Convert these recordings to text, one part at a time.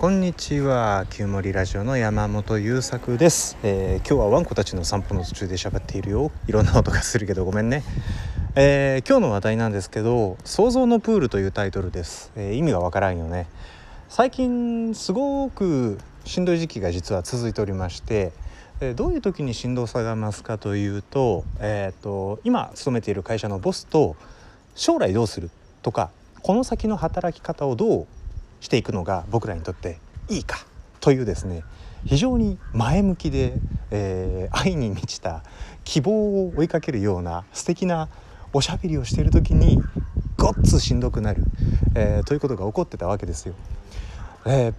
こんにちは。旧森ラジオの山本優作です、えー、今日はワンコたちの散歩の途中で喋っているよ。いろんな音がするけどごめんね、えー、今日の話題なんですけど想像のプールというタイトルです、えー、意味がわからんよね。最近すごくしんどい時期が実は続いておりましてどういう時にしんどさが増すかというと,、えーと今勤めている会社のボスと将来どうするとかこの先の働き方をどうしていくのが僕らにとっていいかというですね非常に前向きで、えー、愛に満ちた希望を追いかけるような素敵なおしゃべりをしている時にごっつしんどくなる、えー、ということが起こってたわけですよ。えー、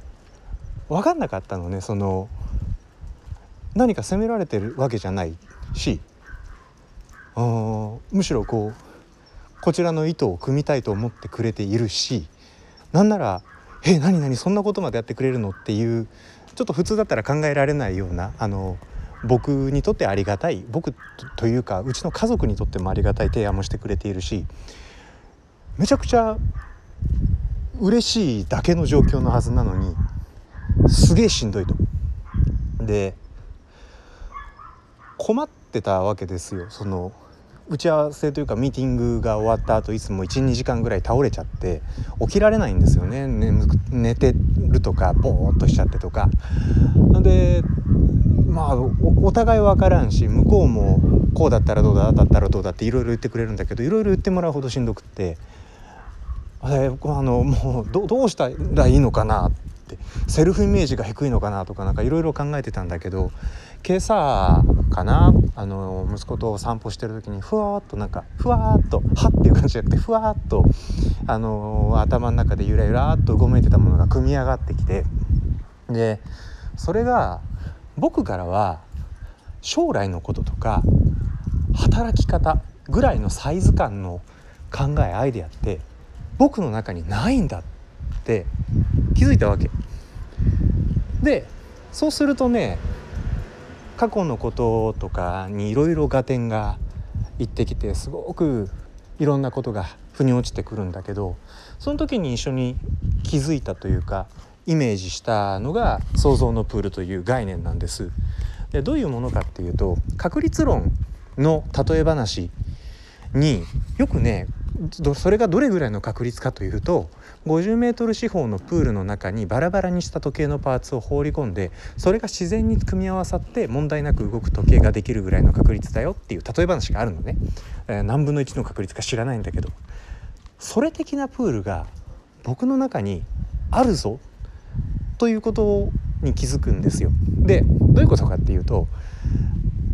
分かんなかったのねその何か責められてるわけじゃないしむしろこうこちらの意図を組みたいと思ってくれているしなんなら「え何何そんなことまでやってくれるの?」っていうちょっと普通だったら考えられないようなあの僕にとってありがたい僕というかうちの家族にとってもありがたい提案もしてくれているしめちゃくちゃ嬉しいだけの状況のはずなのにすげえしんどいと。で困ってたわけですよその打ち合わせというかミーティングが終わった後いつも12時間ぐらい倒れちゃって起きられないんですよね。寝てるとかボーっとしちゃってとか。でまあお互い分からんし向こうもこうだったらどうだだったらどうだっていろいろ言ってくれるんだけどいろいろ言ってもらうほどしんどくって。あれあのもうどうしたらいいのかなって。セルフイメージが低いのかなとかなんかいろいろ考えてたんだけど今朝かなあの息子と散歩してる時にふわっとなんかふわっとはっていう感じじゃなくてふわっとあの頭の中でゆらゆらっとうごめいてたものが組み上がってきてでそれが僕からは将来のこととか働き方ぐらいのサイズ感の考えアイデアって僕の中にないんだって気づいたわけ。でそうするとね過去のこととかにいろいろ合点がいってきてすごくいろんなことが腑に落ちてくるんだけどその時に一緒に気づいたというかイメージしたのが想像のプールという概念なんです。でどういうものかっていうと確率論の例え話によくねそれがどれぐらいの確率かというと 50m 四方のプールの中にバラバラにした時計のパーツを放り込んでそれが自然に組み合わさって問題なく動く時計ができるぐらいの確率だよっていう例え話があるのね、えー、何分の1の確率か知らないんだけどそれ的なプールが僕の中にあるぞということに気づくんですよ。でどういうことかっていうと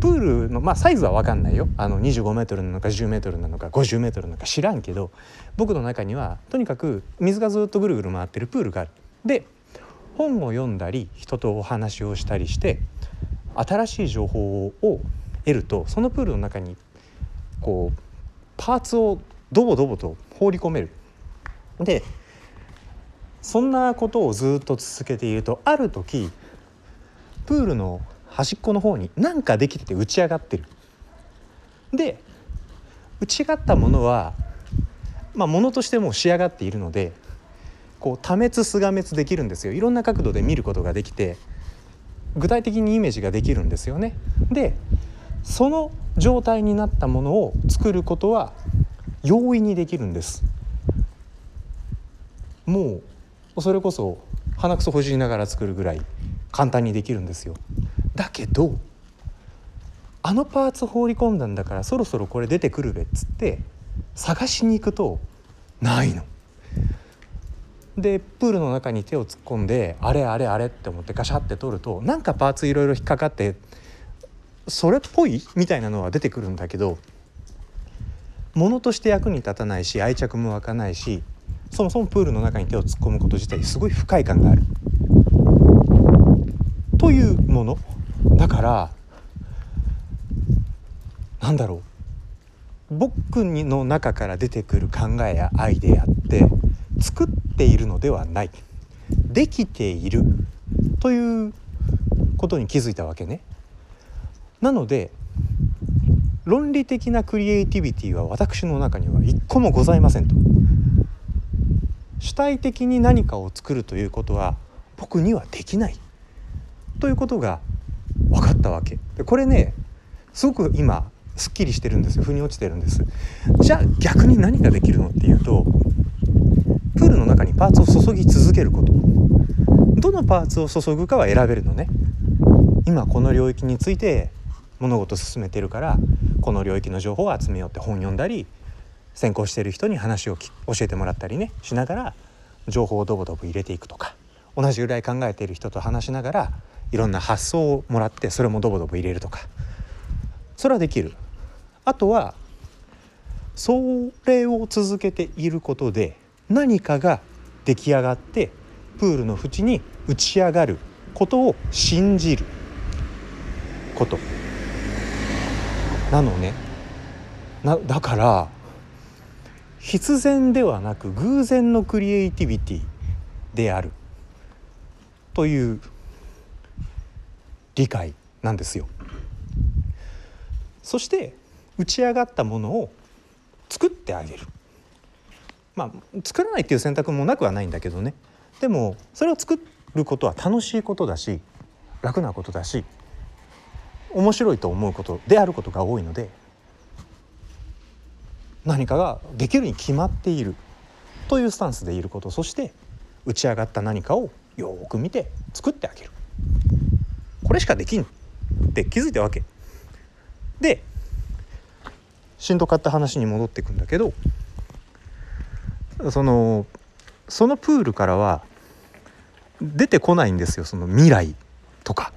プールのまあサイズは分かんないよあの 25m なのか 10m なのか 50m なのか知らんけど僕の中にはとにかく水がずっとぐるぐる回ってるプールがある。で本を読んだり人とお話をしたりして新しい情報を得るとそのプールの中にこうパーツをドボドボと放り込める。でそんなことをずっと続けているとある時プールの端っこの方に何かできてて打ち上がってる。で打ち上がったものはまあものとしても仕上がっているのでこう多滅すが滅できるんですよいろんな角度で見ることができて具体的にイメージができるんですよね。でその状態になったものを作ることは容易にできるんです。もうそれこそ鼻くそほじりながら作るぐらい簡単にできるんですよ。だけどあのパーツ放り込んだんだからそろそろこれ出てくるべっつって探しに行くとないの。でプールの中に手を突っ込んであれあれあれって思ってガシャって取るとなんかパーツいろいろ引っかかってそれっぽい？みたいなのは出てくるんだけど物として役に立たないし愛着も湧かないしそもそもプールの中に手を突っ込むこと自体すごい不快感がある。というものだからなんだろう僕の中から出てくる考えやアイデアって作っているのではないできているということに気づいたわけね。なので論理的なクリエイティビティは私の中には一個もございませんと。主体的に何かを作るということは僕にはできないということが分かったわけ。でこれねすごく今すっきりしてるんですよ。腑に落ちてるんです。じゃあ逆に何ができるのっていうとプールの中にパーツを注ぎ続けること。どのパーツを注ぐかは選べるのね。今この領域について物事を進めてるからこの領域の情報を集めようって本読んだり先行してる人に話を教えてもらったりねしながら情報をドボドボ入れていくとか同じぐらい考えている人と話しながらいろんな発想をもらってそれもドボドボ入れるとか。それはできる。あとはそれを続けていることで何かが出来上がってプールの縁に打ち上がることを信じる。こと。なのね。なだから必然ではなく偶然のクリエイティビティである。という理解なんですよ。そして打ち上がったものを作ってあげる。まあ作らないっていう選択もなくはないんだけどねでもそれを作ることは楽しいことだし楽なことだし面白いと思うことであることが多いので何かができるに決まっているというスタンスでいることそして打ち上がった何かをよく見て作ってあげるこれしかできんって気づいたわけ。でしんどかった話に戻っていくんだけどそのそのプールからは出てこないんですよその未来とか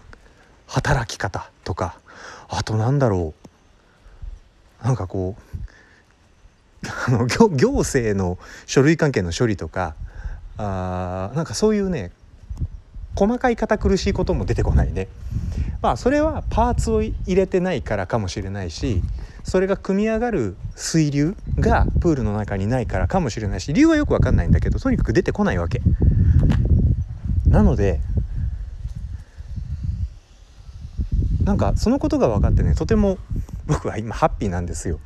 働き方とか。あとなんだろう。なんかこう あの行行政の書類関係の処理とかあなんかそういうね細かい堅苦しいことも出てこないね。まあそれはパーツを入れてないからかもしれないしそれが組み上がる水流がプールの中にないからかもしれないし理由はよく分かんないんだけどとにかく出てこないわけ。なのでなんかそのことが分かってねとても僕は今ハッピーなんですよ。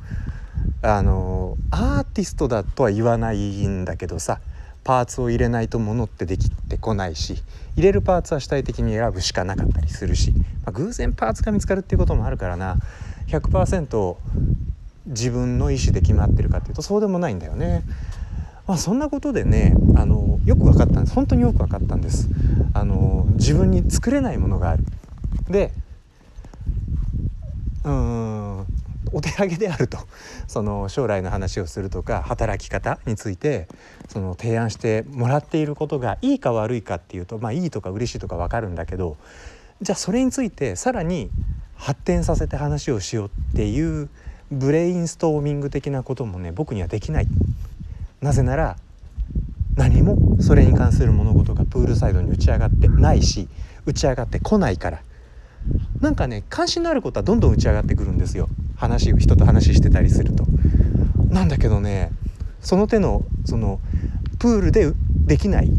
あのアーティストだとは言わないんだけどさパーツを入れないと物ってできてこないし入れるパーツは主体的に選ぶしかなかったりするし、まあ、偶然パーツが見つかるっていうこともあるからな。100%自分の意思で決まってるかっていうとそうでもないんだよね。まあ、そんなことでねあのよく分かったんです。本当によく分かったんです。あの自分に作れないものがある。でうんお手上げであると。その将来の話をするとか働き方についてその提案してもらっていることがいいか悪いかっていうとまあいいとか嬉しいとか分かるんだけどじゃあそれについてさらに発展させて話をしようっていうブレインストーミング的なこともね僕にはできない。なぜなら何もそれに関する物事がプールサイドに打ち上がってないし打ち上がってこないから。なんかね関心のあることはどんどん打ち上がってくるんですよ。話を人と話してたりすると。なんだけどねその手のそのプールでできない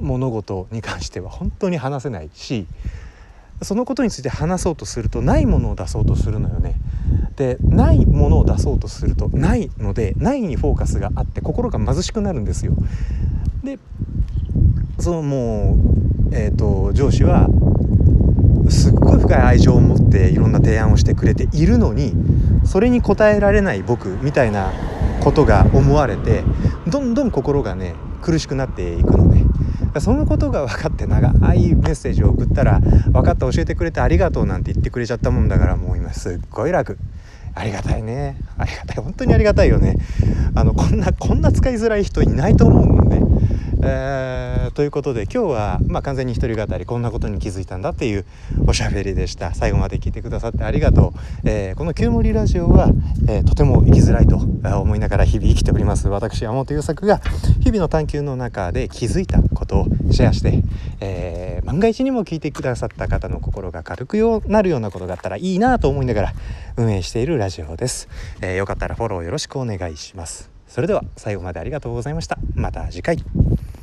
物事に関しては本当に話せないしそのことについて話そうとするとないものを出そうとするのよね。でないものを出そうとするとないのでないにフォーカスがあって心が貧しくなるんですよ。でそのもう、えーと、上司はすっごい深い愛情を持っていろんな提案をしてくれているのにそれに応えられない僕みたいなことが思われてどんどん心がね苦しくなっていくのね。そのことが分かって長いメッセージを送ったら「分かった教えてくれてありがとう」なんて言ってくれちゃったもんだからもう今すっごい楽。ありがたいね。ありがたい。本当にありがたいよね。あのこんなこんな使いづらい人いないと思うもんね。えー、ということで今日は、まあ、完全に一人語りこんなことに気づいたんだっていうおしゃべりでした。最後まで聞いてくださってありがとう、えー、この「旧森ラジオは」えー、とても生きづらいと思いながら日々生きております私山本優作が日々の探求の中で気づいたことをシェアして、え万が一にも聞いてくださった方の心が軽くよなるようなことがあったらいいなと思いながら運営しているラジオです、えよかったらフォローよろしくお願いします。それでは最後までありがとうございましたまた次回。